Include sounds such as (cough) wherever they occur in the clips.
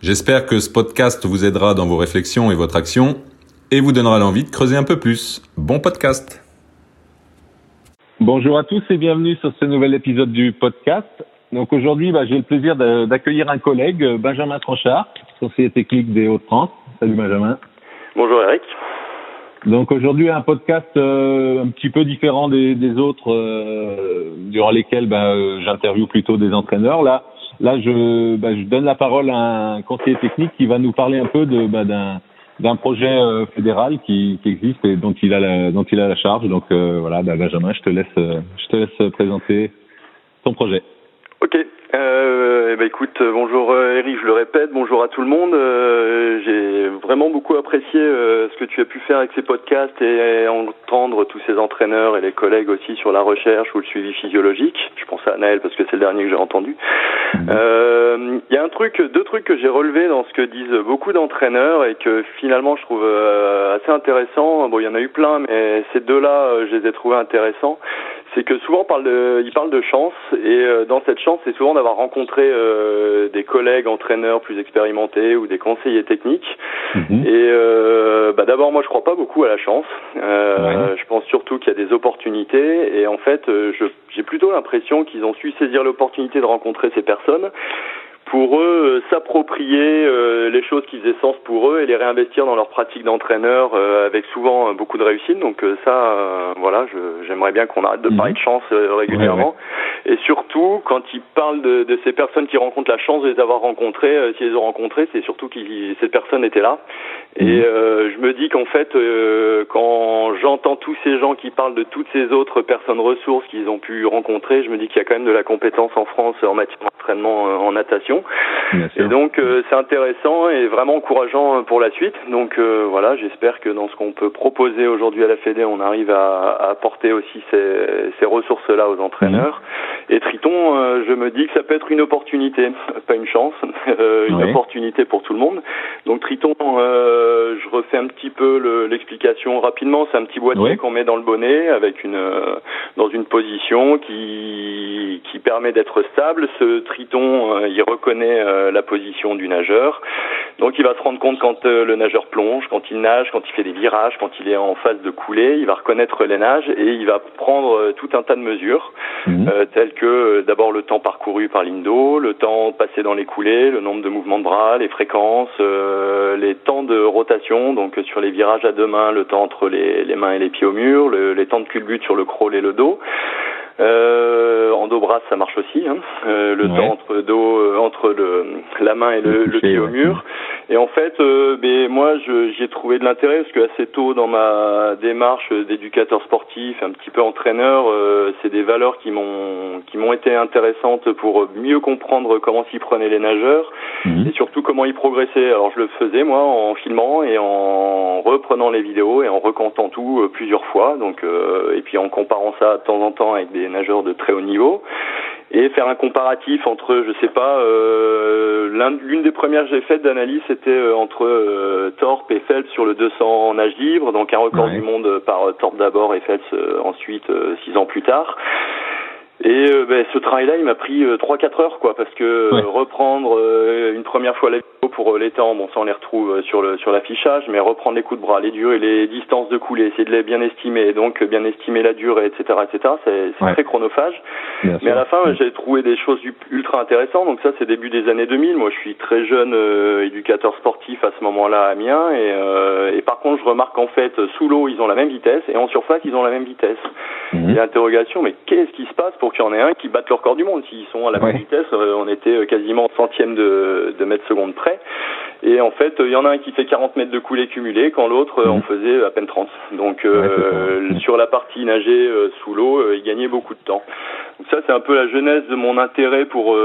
J'espère que ce podcast vous aidera dans vos réflexions et votre action et vous donnera l'envie de creuser un peu plus. Bon podcast Bonjour à tous et bienvenue sur ce nouvel épisode du podcast. Donc aujourd'hui, bah, j'ai le plaisir d'accueillir un collègue, Benjamin Tranchard, conseiller technique des Hauts-de-France. Salut Benjamin. Bonjour Eric. Donc aujourd'hui un podcast euh, un petit peu différent des, des autres euh, durant lesquels bah, euh, j'interviewe plutôt des entraîneurs. Là, là je, bah, je donne la parole à un conseiller technique qui va nous parler un peu de bah, d'un d'un projet fédéral qui, qui existe et dont il a la, dont il a la charge. Donc voilà, bah, Benjamin, je te laisse je te laisse présenter ton projet. Ok. Euh, ben écoute, euh, bonjour euh, Eric, je le répète, bonjour à tout le monde. Euh, j'ai vraiment beaucoup apprécié ce que tu as pu faire avec ces podcasts et entendre tous ces entraîneurs et les collègues aussi sur la recherche ou le suivi physiologique. Je pense à Naël parce que c'est le dernier que j'ai entendu. Mhm. Il y a un truc, deux trucs que j'ai relevés dans ce que disent beaucoup d'entraîneurs et que finalement je trouve assez intéressant. Bon, il y en a eu plein, mais ces deux-là, je les ai trouvés intéressants c'est que souvent on parle de, il parle de chance et euh, dans cette chance, c'est souvent d'avoir rencontré euh, des collègues entraîneurs plus expérimentés ou des conseillers techniques. Mhm. Et euh, bah, d'abord, moi, je crois pas beaucoup à la chance. Je pense surtout qu'il y a des opportunités et en fait, j'ai plutôt l'impression qu'ils ont su saisir l'opportunité de rencontrer ces personnes pour eux euh, s'approprier euh, les choses qui faisaient sens pour eux et les réinvestir dans leur pratique d'entraîneur euh, avec souvent beaucoup de réussite. Donc ça, voilà, j'aimerais bien qu'on arrête de parler de chance régulièrement. Et surtout, quand ils parlent de, de, ces personnes qui rencontrent la chance de les avoir rencontrées, si les ont rencontrées, c'est surtout que ces personnes étaient là. Et mhm. je me dis qu'en fait, quand j'entends tous ces gens qui parlent de toutes ces autres personnes ressources qu'ils ont pu rencontrer, je me dis qu'il y a quand même de la compétence en France en matière d'entraînement en natation. Et donc euh, c'est intéressant et vraiment encourageant pour la suite. Donc euh, voilà, j'espère que dans ce qu'on peut proposer aujourd'hui à la Fédé, on arrive à, à apporter aussi ces, ces ressources-là aux entraîneurs. Mhm. Et Triton, euh, je me dis que ça peut être une opportunité, (laughs) pas une chance, (laughs) une opportunité pour tout le monde. Donc Triton, je refais un petit peu l'explication rapidement. C'est un petit boîtier qu'on met dans le bonnet avec une dans une position qui qui permet d'être stable. Ce Triton, il reconnaît connaît euh, la position du nageur. Donc il va se rendre compte quand euh, le nageur plonge, quand il nage, quand il fait des virages, quand il est en phase de coulée, il va reconnaître les nages et il va prendre euh, tout un tas de mesures, mhm. telles que d'abord le temps parcouru par l'indo, le temps passé dans les coulées, le nombre de mouvements de bras, les fréquences, les temps de rotation, donc sur les virages à deux mains, le temps entre les, les mains et les pieds au mur, les temps de culbute sur le crawl et le dos. Euh, en dos bras ça marche aussi. Hein. Euh, le temps entre dos, euh, entre le, la main et le, le pied au mur. Et en fait, euh, ben, moi, j'y ai trouvé de l'intérêt parce que assez tôt dans ma démarche d'éducateur sportif, un petit peu entraîneur, euh, c'est des valeurs qui m'ont qui m'ont été intéressantes pour mieux comprendre comment s'y prenaient les nageurs mhm. et surtout comment ils progressaient. Alors je le faisais moi en filmant et en reprenant les vidéos et en recantant tout euh, plusieurs fois. Donc et puis en comparant ça de temps en temps avec des nageurs de très haut niveau et faire un comparatif entre, je sais pas, euh, l'une des premières que j'ai faites d'analyse, c'était euh, entre euh, Torp et Phelps sur le 200 en nage libre, donc un record du monde par Torp d'abord et Phelps ensuite, six ans plus tard. Et ben, ce travail-là, il m'a pris trois quatre heures, quoi, parce que reprendre une première fois la pour euh, les temps, bon ça on les retrouve euh, sur le sur l'affichage, mais reprendre les coups de bras, les durées, les distances de coulée, essayer de les bien estimer, donc bien estimer la durée, etc., etc. C'est très chronophage. mais à la fin, j'ai trouvé des choses ultra intéressantes. Donc ça, c'est début des années 2000. Moi, je suis très jeune euh, éducateur sportif à ce moment-là à Amiens, et, et par contre, je remarque qu'en fait, sous l'eau, ils ont la même vitesse, et en surface, ils ont la même vitesse. Mhm. l'interrogation, mais qu'est-ce qui se passe pour qu'il y en ait un qui batte le record du monde S'ils sont à la même vitesse, on était quasiment en centième de, de mètre seconde près. Et en fait, il y en a un qui fait 40 mètres de coulée cumulée, quand l'autre en faisait à peine 30. Donc sur la partie nager sous l'eau, il gagnait beaucoup de temps. Donc ça, c'est un peu la genèse de mon intérêt pour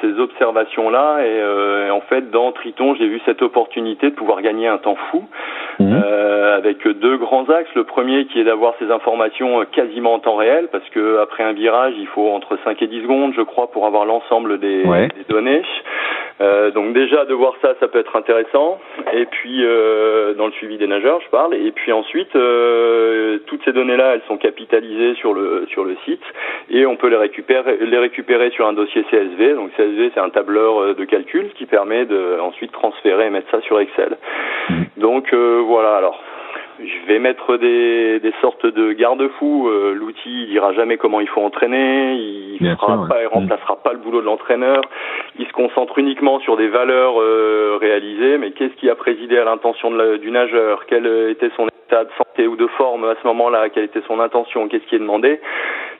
ces observations-là. Et, en fait, dans Triton, j'ai vu cette opportunité de pouvoir gagner un temps fou. Mhm. Euh, avec deux grands axes. Le premier qui est d'avoir ces informations quasiment en temps réel, parce que après un virage, il faut entre 5 et 10 secondes, je crois, pour avoir l'ensemble des, des, données. Euh, donc déjà de voir ça, ça peut être intéressant. Et puis euh, dans le suivi des nageurs, je parle. Et puis ensuite, euh, toutes ces données-là, elles sont capitalisées sur le sur le site et on peut les récupérer les récupérer sur un dossier CSV. Donc CSV, c'est un tableur euh, de calcul qui permet de ensuite transférer et mettre ça sur Excel. Mmh. Donc euh, voilà. Alors je vais mettre des, des sortes de garde-fous. Euh, l'outil, il dira jamais comment il faut entraîner. Il fera pas, il remplacera pas le boulot de l'entraîneur. Il se concentre uniquement sur des valeurs euh, réalisées. Mais qu'est-ce qui a présidé à l'intention du nageur? Quel était son état de santé ou de forme à ce moment-là? Quelle était son intention? Qu'est-ce qui est demandé?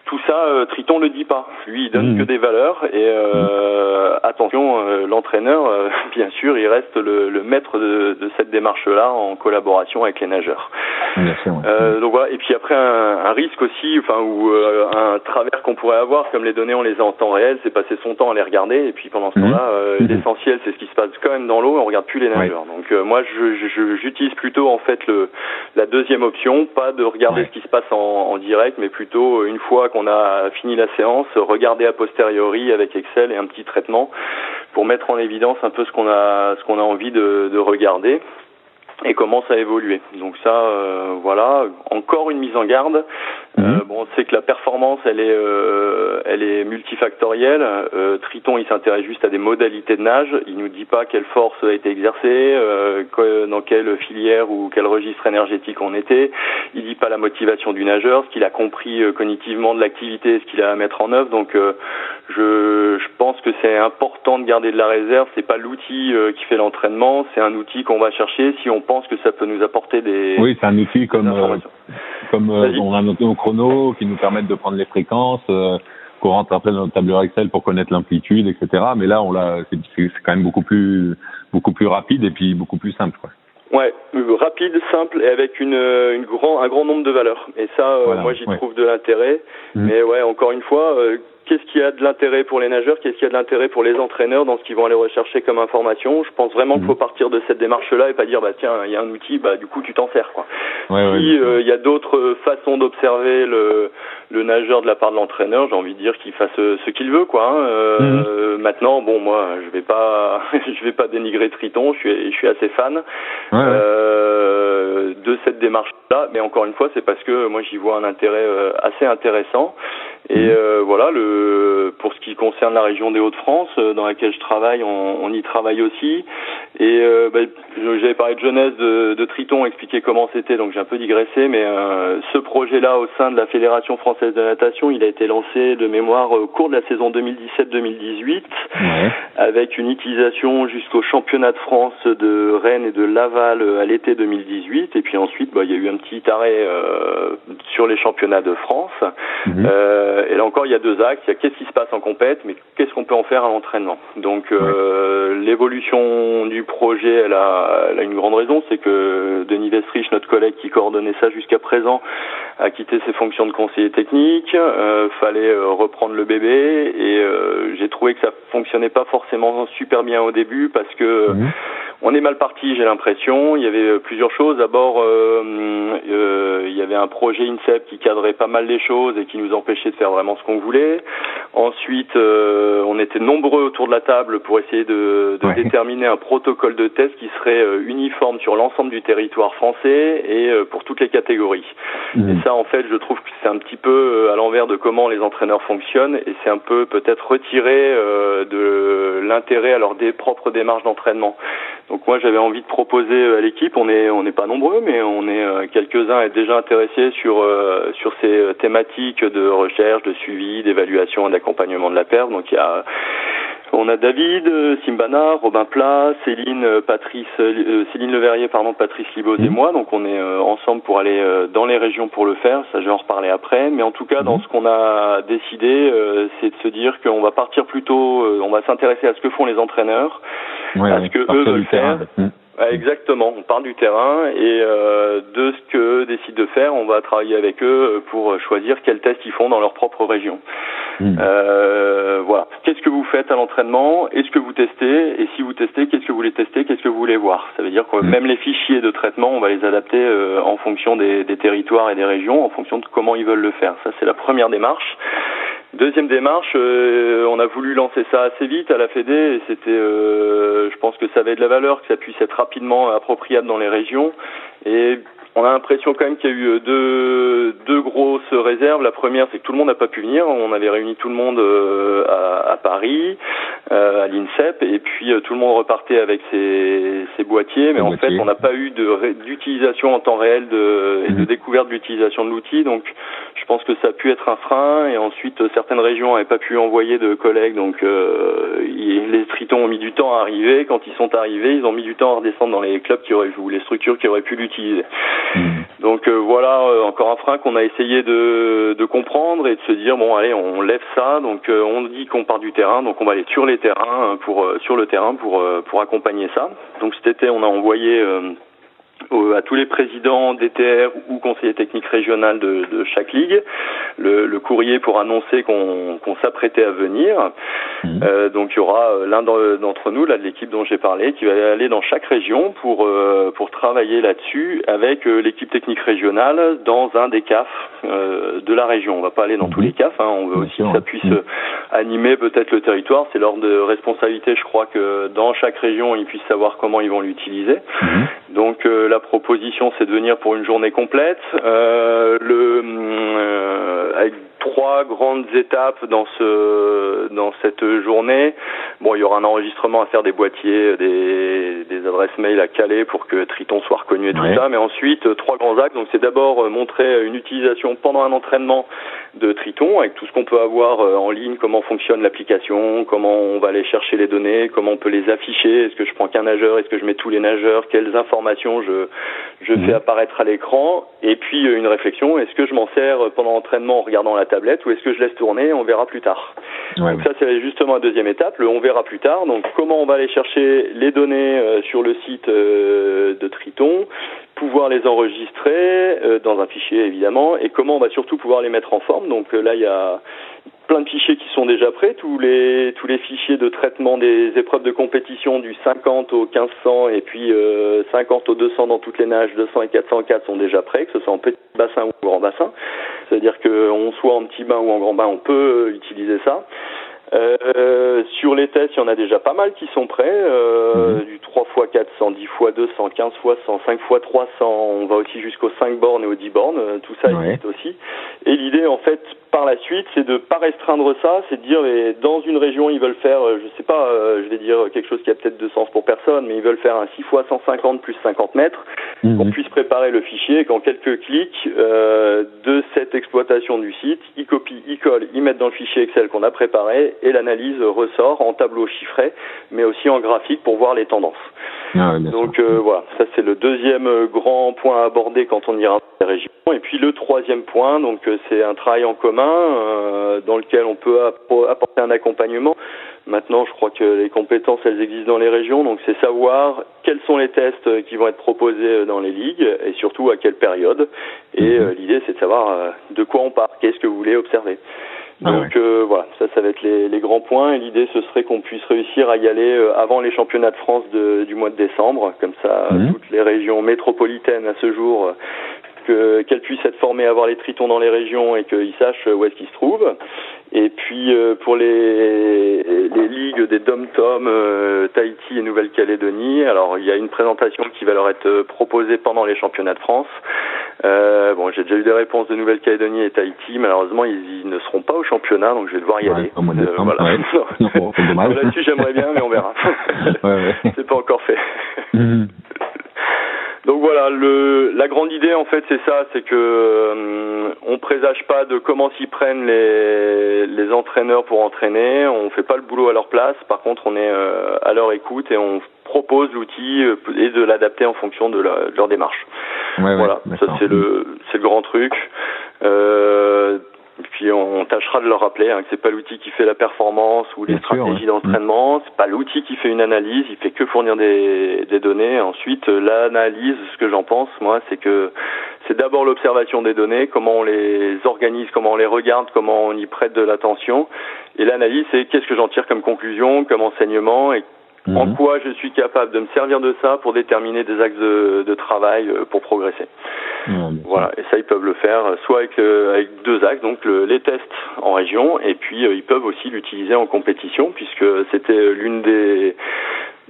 Tout ça, euh, Triton le dit pas. Lui, il donne mmh. que des valeurs et euh, mmh. attention, euh, l'entraîneur, euh, (laughs) bien sûr, il reste le, le maître de, de cette démarche-là en collaboration avec les nageurs. donc voilà. Et puis après, un, un risque aussi, enfin ou un travers qu'on pourrait avoir, comme les données, on les a en temps réel, c'est passer son temps à les regarder et puis pendant ce mmh. temps-là, l'essentiel, c'est ce qui se passe quand même dans l'eau. On regarde plus les nageurs. Donc moi, j'utilise plutôt en fait le la deuxième option, pas de regarder ce qui se passe en, en direct, mais plutôt une fois qu'on on a fini la séance, regarder a posteriori avec Excel et un petit traitement pour mettre en évidence un peu ce qu'on a, envie de, de regarder et comment ça a évolué. Donc ça, euh, voilà, encore une mise en garde. Euh, mhm. bon, on sait que la performance, elle est, euh, elle est multifactorielle. Triton, il s'intéresse juste à des modalités de nage. Il nous dit pas quelle force a été exercée, dans quelle filière ou quel registre énergétique on était. Il dit pas la motivation du nageur, ce qu'il a compris cognitivement de l'activité, ce qu'il a à mettre en œuvre. Donc, je, je pense que c'est important de garder de la réserve. C'est pas l'outil qui fait l'entraînement, c'est un outil qu'on va chercher si on pense que ça peut nous apporter des. Oui, c'est un outil comme euh, comme euh, on a nos chrono qui nous permettent de prendre les fréquences. Euh, qu'on rentre après dans notre tableur Excel pour connaître l'amplitude, etc. Mais là, on l'a, c'est, quand même beaucoup plus, beaucoup plus rapide et puis beaucoup plus simple. Quoi. Ouais, rapide, simple et avec une, une grand, un grand nombre de valeurs. Et ça, moi, j'y trouve de l'intérêt. Mmh. Mais ouais, encore une fois, qu'est-ce qui a de l'intérêt pour les nageurs, qu'est-ce qui a de l'intérêt pour les entraîneurs dans ce qu'ils vont aller rechercher comme information? Je pense vraiment qu'il faut mhm. partir de cette démarche-là et pas dire bah tiens il y a un outil, bah du coup tu t'en sers quoi. Ouais, si euh, il y a d'autres façons d'observer le, le nageur de la part de l'entraîneur, j'ai envie de dire qu'il fasse euh, ce qu'il veut quoi. Hein. Euh, mhm. Maintenant bon moi je vais pas (laughs) je vais pas dénigrer Triton, je suis je suis assez fan euh, de cette démarche là, mais encore une fois c'est parce que moi j'y vois un intérêt assez intéressant et mhm. euh, voilà, le, pour ce qui concerne la région des Hauts-de-France, euh, dans laquelle je travaille, on, on y travaille aussi. Et euh, bah, j'avais parlé de jeunesse de, de Triton, expliqué comment c'était, donc j'ai un peu digressé, mais euh, ce projet-là au sein de la Fédération française de natation, il a été lancé de mémoire au cours de la saison 2017-2018, avec une utilisation jusqu'au championnat de France de Rennes et de Laval à l'été 2018, et puis ensuite bah, il y a eu un petit arrêt sur les championnats de France. Mhm. Euh, et là encore, il y a deux axes. Il y a qu'est-ce qui se passe en compète, mais qu'est-ce qu'on peut en faire à l'entraînement. Donc euh, l'évolution du projet, elle a, elle a, une grande raison, c'est que Denis Vestrich, notre collègue qui coordonnait ça jusqu'à présent, a quitté ses fonctions de conseiller technique. Euh, fallait euh, reprendre le bébé et euh, j'ai trouvé que ça fonctionnait pas forcément super bien au début parce que mhm. On est mal parti, j'ai l'impression. Il y avait plusieurs choses. D'abord, il y avait un projet INSEP qui cadrait pas mal les choses et qui nous empêchait de faire vraiment ce qu'on voulait. Ensuite, on était nombreux autour de la table pour essayer de, de déterminer un protocole de test qui serait uniforme sur l'ensemble du territoire français et pour toutes les catégories. Mhm. Et ça, en fait, je trouve que c'est un petit peu euh, à l'envers de comment les entraîneurs fonctionnent et c'est un peu peut-être retiré euh, de l'intérêt à leur des propres démarches d'entraînement. Donc moi, j'avais envie de proposer euh, à l'équipe, on est on n'est pas nombreux, mais on est quelques-uns à déjà intéressés sur sur ces thématiques de recherche, de suivi, d'évaluation et d'accompagnement de la perte. Donc il y a On a David, Simbana, Robin Plat, Céline, Patrice, Céline Leverrier, pardon, Patrice Libos et moi. Donc on est ensemble pour aller dans les régions pour le faire. Ça, je vais en reparler après. Mais en tout cas, dans ce qu'on a décidé, c'est de se dire qu'on va partir plutôt, on va s'intéresser à ce que font les entraîneurs, à ce que eux veulent faire. Exactement, on parle du terrain et euh, de ce que décident de faire, on va travailler avec eux pour choisir quels tests ils font dans leur propre région. Hmm. Euh, voilà. Qu'est-ce que vous faites à l'entraînement? Est-ce que vous testez? Et si vous testez, qu'est-ce que vous voulez tester? Qu'est-ce que vous voulez voir? Ça veut dire que hmm. même les fichiers de traitement, on va les adapter euh, en fonction des, des territoires et des régions, en fonction de comment ils veulent le faire. Ça, c'est la première démarche. Deuxième démarche, euh, on a voulu lancer ça assez vite à la Fédé et c'était, euh, je pense que ça avait de la valeur, que ça puisse être rapidement appropriable dans les régions. Et on a l'impression quand même qu'il y a eu euh, deux, deux grosses réserves. La première, c'est que tout le monde n'a pas pu venir. On avait réuni tout le monde à, à Paris, à l'INSEP, et puis tout le monde repartait avec ses, ses boîtiers. Mais en fait, on n'a pas eu d'utilisation en temps réel de, et de mmh. découverte de l'utilisation de l'outil. Donc, je pense que ça a pu être un frein. Et ensuite, certaines régions n'avaient pas pu envoyer de collègues, donc euh, les tritons ont mis du temps à arriver. Quand ils sont arrivés, ils ont mis du temps à redescendre dans les clubs qui auraient ou les structures qui auraient pu l'utiliser. Mmh. Donc euh, voilà, euh, encore un frein qu'on a essayé de, de, comprendre et de se dire bon allez, on lève ça. Donc on dit qu'on part du terrain, donc on va aller sur les terrains pour sur le terrain pour pour accompagner ça. Donc cet été, on a envoyé à tous les présidents DTR ou conseillers techniques régional de, de chaque ligue le, le, courrier pour annoncer qu'on s'apprêtait à venir. Mmh. Euh, donc il y aura euh, l'un d'entre nous, là de l'équipe dont j'ai parlé, qui va aller dans chaque région pour euh, pour travailler là-dessus avec euh, l'équipe technique régionale dans un des CAF de la région. On va pas aller dans tous les CAF, hein, on veut aussi que ça puisse mmh. animer peut-être le territoire. C'est leur de responsabilité, je crois que dans chaque région, ils puissent savoir comment ils vont l'utiliser. Donc la proposition, c'est de venir pour une journée complète. Euh, le, euh, avec trois grandes étapes dans ce dans cette journée. Bon, il y aura un enregistrement à faire des boîtiers, des, des adresses mail à caler pour que Triton soit reconnu et tout ça. Mais ensuite, euh, trois grands actes. Donc, c'est d'abord euh, montrer une utilisation pendant un entraînement de Triton avec tout ce qu'on peut avoir euh, en ligne, comment fonctionne l'application, comment on va aller chercher les données, comment on peut les afficher. Est-ce que je prends qu'un nageur? Est-ce que je mets tous les nageurs? Quelles informations je je fais mhm. apparaître à l'écran? Et puis une réflexion est-ce que je m'en sers pendant l'entraînement en regardant la tablette ou est-ce que je laisse tourner? On verra plus tard. donc ça c'est justement la deuxième étape, le on verra plus tard. Donc comment on va aller chercher les données euh, sur le site euh, de Triton, pouvoir les enregistrer euh, dans un fichier évidemment, et comment on va surtout pouvoir les mettre en forme. Donc là il y a plein de fichiers qui sont déjà prêts, tous les tous les fichiers de traitement des épreuves de compétition du 50 au 1500 et puis 50 au 200 dans toutes les nages, 200 et 404 sont déjà prêts, que ce soit en petit bassin ou grand bassin. C'est-à-dire qu'on soit en petit bain ou en grand bain, on peut utiliser ça. Euh, sur les tests, il y en a déjà pas mal qui sont prêts. Euh, mhm. Du 3 x 400, 10 x 200, 15 x 100, 5 x 300. On va aussi jusqu'aux 5 bornes et aux 10 bornes. Euh, tout ça existe aussi. Et l'idée, en fait, par la suite, c'est de pas restreindre ça, c'est de dire mais dans une région ils veulent faire, euh, je sais pas, euh, je vais dire quelque chose qui a peut-être de sens pour personne, mais ils veulent faire un 6 x 150 plus 50 mètres, mhm. qu'on puisse préparer le fichier, qu'en quelques clics euh, de cette exploitation du site, ils copient, ils collent, ils mettent dans le fichier Excel qu'on a préparé et l'analyse ressort en tableau chiffré, mais aussi en graphique pour voir les tendances. Ah Donc euh, voilà, ça c'est le deuxième grand point à aborder quand on ira régions. Et puis le troisième point, donc euh, c'est un travail en commun dans lequel on peut apporter un accompagnement. Maintenant, je crois que les compétences, elles existent dans les régions, donc c'est savoir quels sont les tests qui vont être proposés dans les ligues et surtout à quelle période. Et mhm. l'idée, c'est de savoir de quoi on part, qu'est-ce que vous voulez observer. Ah Donc euh, voilà, ça, ça va être les, les grands points. Et l'idée, ce serait qu'on puisse réussir à y aller euh, avant les championnats de France de, du mois de décembre. Comme ça, mhm. toutes les régions métropolitaines à ce jour, euh, qu'elles puissent être formées à voir les tritons dans les régions et qu'ils sachent où est-ce qu'ils se trouvent. Et puis euh, pour les, les ligues des Dom-Tom, euh, Tahiti et Nouvelle-Calédonie, alors il y a une présentation qui va leur être proposée pendant les championnats de France. Euh, bon, j'ai déjà eu des réponses de Nouvelle-Calédonie et Tahiti. Malheureusement, ils, ils, ne seront pas au championnat, donc je vais devoir y aller. Euh, voilà. (laughs) Là-dessus, j'aimerais bien, mais on verra. (laughs) C'est pas encore fait. Donc voilà, le, la grande idée en fait c'est ça, c'est que euh, on présage pas de comment s'y prennent les, les entraîneurs pour entraîner, on fait pas le boulot à leur place, par contre on est euh, à leur écoute et on propose l'outil euh, et de l'adapter en fonction de, la, de leur démarche. Ouais, voilà, ouais, ça c'est le c'est le grand truc. Euh, puis on tâchera de leur rappeler hein, que c'est pas l'outil qui fait la performance ou les Bien stratégies d'entraînement, c'est pas l'outil qui fait une analyse, il fait que fournir des, des données. Ensuite, euh, l'analyse, ce que j'en pense, moi, c'est que c'est d'abord l'observation des données, comment on les organise, comment on les regarde, comment on y prête de l'attention. Et l'analyse, c'est qu'est-ce que j'en tire comme conclusion, comme enseignement et en Mhm. quoi je suis capable de me servir de ça pour déterminer des axes de, de travail euh, pour progresser. Voilà, et ça ils peuvent le faire euh, soit avec, euh, avec deux axes, donc le- les tests en région, et puis euh, ils peuvent aussi l'utiliser en compétition, puisque c'était l'une des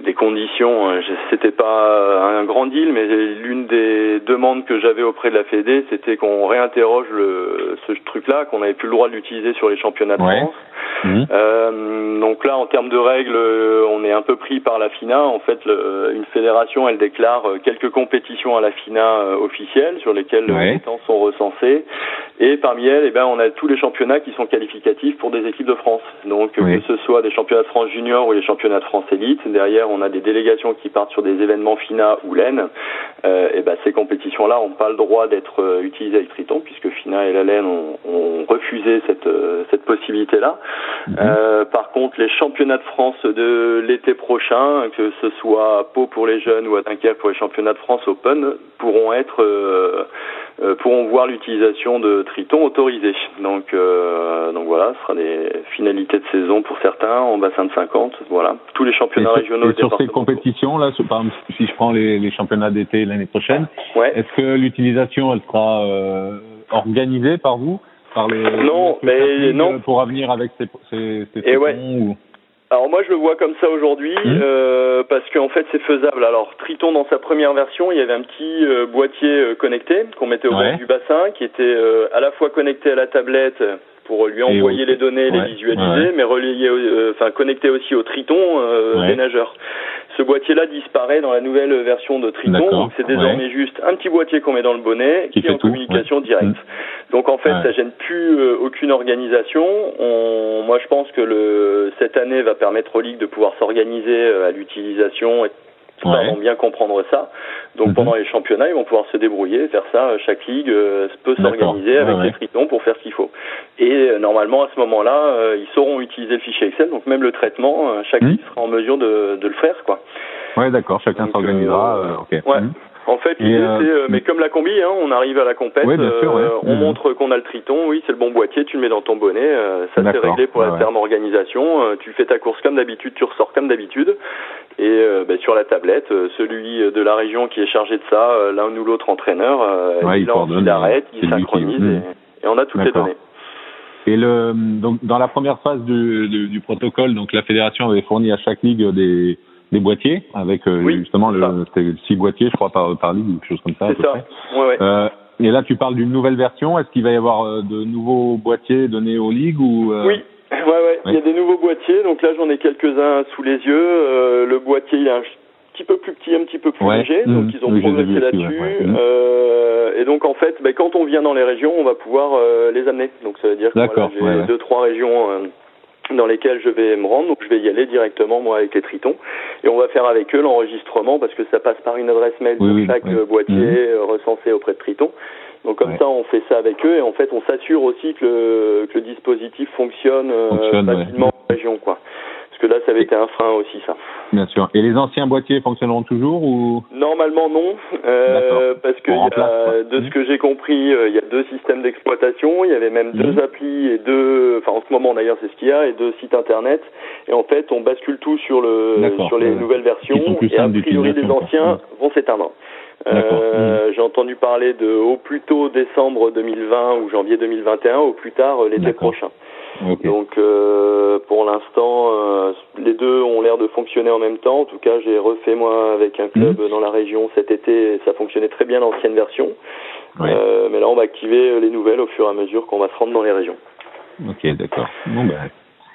des conditions. euh, C'était pas un grand deal, mais l'une des demandes que j'avais auprès de la Fédé, c'était qu'on réinterroge le, ce truc-là, qu'on n'avait plus le droit de l'utiliser sur les championnats de Ouais. France. Mhm. Euh, donc là, en termes de règles, euh, on est un peu pris par la FINA. En fait, le- une fédération, elle déclare quelques compétitions à la FINA officielles sur lesquelles Ouais. les temps sont recensés. Et parmi elles, eh ben, on a tous les championnats qui sont qualificatifs pour des équipes de France. Donc Oui. que ce soit des championnats de France junior ou les championnats de France élite. Derrière, on a des délégations qui partent sur des événements FINA ou LEN. Euh, et ben, ces compétitions-là n'ont pas le droit d'être euh, utilisées avec Triton, puisque FINA et la LEN ont, ont refusé cette, euh, cette possibilité-là. Mhm. Par contre, les championnats de France de l'été prochain, que ce soit à Pau pour les jeunes ou à Dunkerque pour les championnats de France Open, pourront être pourront voir l'utilisation de Triton autorisée. Donc euh, donc voilà, ce sera des finalités de saison pour certains en bassin de 50. Voilà, tous les Et championnats sur, régionaux. et sur ces compétitions là, par exemple, si je prends les, les championnats d'été l'année prochaine, Ouais. est-ce que l'utilisation elle sera euh, organisée par vous, par les Non, les mais non. euh, pour venir avec ces ces, ces Et ouais. tritons ou- Alors moi je le vois comme ça aujourd'hui Mhm. euh, parce qu'en fait c'est faisable. Alors Triton dans sa première version il y avait un petit euh, boîtier euh, connecté qu'on mettait au Ouais. bord du bassin qui était euh, à la fois connecté à la tablette pour lui envoyer les données, les ouais, visualiser, ouais. mais relié, au- euh, enfin connecté aussi au Triton euh, des nageurs. Ce boîtier-là disparaît dans la nouvelle version de Triton, donc c'est désormais juste un petit boîtier qu'on met dans le bonnet Qui est en tout, communication directe. Mhm. Donc en fait, ça gêne plus euh, aucune organisation. On, moi, je pense que le, cette année va permettre aux ligues de pouvoir s'organiser euh, à l'utilisation et pardon, bien comprendre ça. Donc Mhm. pendant les championnats, ils vont pouvoir se débrouiller, faire ça. Chaque ligue euh, peut s'organiser Ouais, avec ouais. les tritons pour faire ce qu'il faut. Et euh, normalement, à ce moment-là, euh, ils sauront utiliser le fichier Excel. Donc même le traitement, chaque Mhm. ligue sera en mesure de, de le faire, quoi. Ouais, d'accord, chacun s'organisera. ok. ouais. Mhm. En fait, l'idée, c'est, mais comme la combi, hein, on arrive à la compète, sûr, ouais. on Mhm. montre qu'on a le triton, oui, c'est le bon boîtier, tu le mets dans ton bonnet, ça c'est réglé pour ouais, la ouais. terme organisation, tu fais ta course comme d'habitude, tu ressors comme d'habitude, et euh, ben, sur la tablette, euh, celui de la région qui est chargé de ça, euh, l'un ou l'autre entraîneur, euh, Ouais, il il il arrête, il qui- synchronise, Mhm. et, et on a toutes les données. Et le donc dans la première phase du, du, du protocole, donc la fédération avait fourni à chaque ligue des des boîtiers avec euh, Oui, justement le six boîtiers, je crois par par ligue ou quelque chose comme ça. C'est ça, ouais, ouais. Euh, et là, tu parles d'une nouvelle version. Est-ce qu'il va y avoir euh, de nouveaux boîtiers donnés aux ligues ou euh, Oui, ouais, ouais. Il y a Oui. des nouveaux boîtiers. Donc là, j'en ai quelques-uns sous les yeux. Euh, le boîtier, il est un petit peu plus petit, un petit peu plus Ouais. léger. Donc ils ont Oui, progressé là-dessus. ouais. Euh, et donc en fait, ben, quand on vient dans les régions, on va pouvoir euh, les amener. Donc ça veut dire que voilà, j'ai deux, trois régions. euh, dans lesquelles je vais me rendre, donc je vais y aller directement moi avec les tritons et on va faire avec eux l'enregistrement parce que ça passe par une adresse mail Oui, oui, chaque oui. boîtier Mhm. euh, recensé auprès de Triton. Donc comme Ouais. ça, on fait ça avec eux et en fait, on s'assure aussi que le, que le dispositif fonctionne, euh, ouais. facilement en région, quoi. Parce que là, ça avait été un frein aussi, ça. Bien sûr. Et les anciens boîtiers fonctionneront toujours ou? Normalement non, euh, parce que y a- de ce Mhm. que j'ai compris, euh, il y a deux systèmes d'exploitation, il y avait même deux applis et deux, enfin en ce moment d'ailleurs c'est ce qu'il y a, et deux sites internet, et en fait on bascule tout sur le sur les ouais, nouvelles versions, et a priori les quoi. anciens vont s'éteindre. Euh, J'ai entendu parler de au plus tôt décembre 2020 ou janvier 2021, au plus tard euh, l'été prochain. Donc euh, pour l'instant, euh, les deux ont l'air de fonctionner en même temps. En tout cas, j'ai refait moi avec un club Mhm. dans la région cet été. et Ça fonctionnait très bien l'ancienne version. Ouais. Mais là, on va activer les nouvelles au fur et à mesure qu'on va se rendre dans les régions. Ok, d'accord. Bon ben,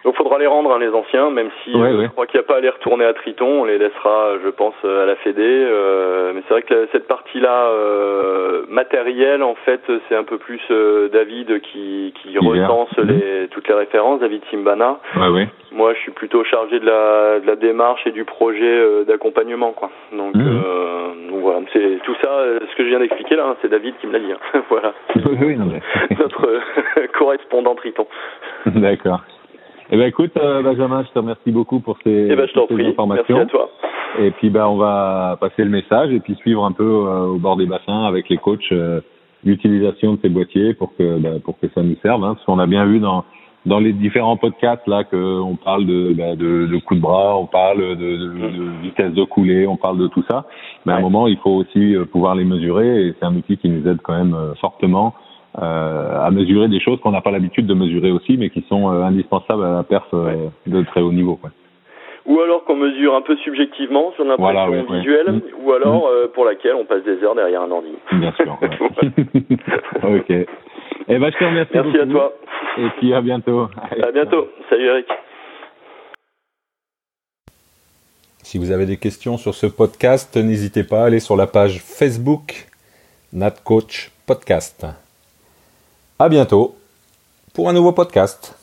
Donc faudra les rendre hein, les anciens, même si euh, je crois qu'il n'y a pas à les retourner à Triton, on les laissera, je pense, à la Fédé. Euh, mais c'est vrai que cette partie-là euh, matérielle, en fait, c'est un peu plus David qui, qui recense mhm. les, toutes les références, David Simbana. Ouais, Moi, je suis plutôt chargé de la, de la démarche et du projet d'accompagnement, quoi. Donc, mhm. donc voilà, c'est tout ça, ce que je viens d'expliquer là, hein, c'est David qui me l'a dit. Hein. (laughs) voilà. Oui, non, mais... Notre (laughs) correspondant Triton. D'accord. Eh ben écoute, euh, Benjamin, je te remercie beaucoup pour ces, eh ben, informations. Merci à toi. Et puis ben on va passer le message et puis suivre un peu euh, au bord des bassins avec les coachs euh, l'utilisation de ces boîtiers pour que ben, pour que ça nous serve. Hein, parce qu'on a bien vu dans dans les différents podcasts là qu'on parle de, ben, de, de coups de bras, on parle de, de, de, vitesse de coulée, on parle de tout ça. Mais à un moment, il faut aussi pouvoir les mesurer et c'est un outil qui nous aide quand même fortement euh, à mesurer des choses qu'on n'a pas l'habitude de mesurer aussi, mais qui sont euh, indispensables à la perf euh, de très haut niveau. Quoi. Ou alors qu'on mesure un peu subjectivement sur l'impression visuelle, mm. ou alors mm. pour laquelle on passe des heures derrière un ordi. Bien sûr. (laughs) ok. Eh ben, je te remercie. Merci à toi. Et puis à bientôt. À bientôt. Salut Eric. Si vous avez des questions sur ce podcast, n'hésitez pas à aller sur la page Facebook NatCoach Podcast. À bientôt pour un nouveau podcast.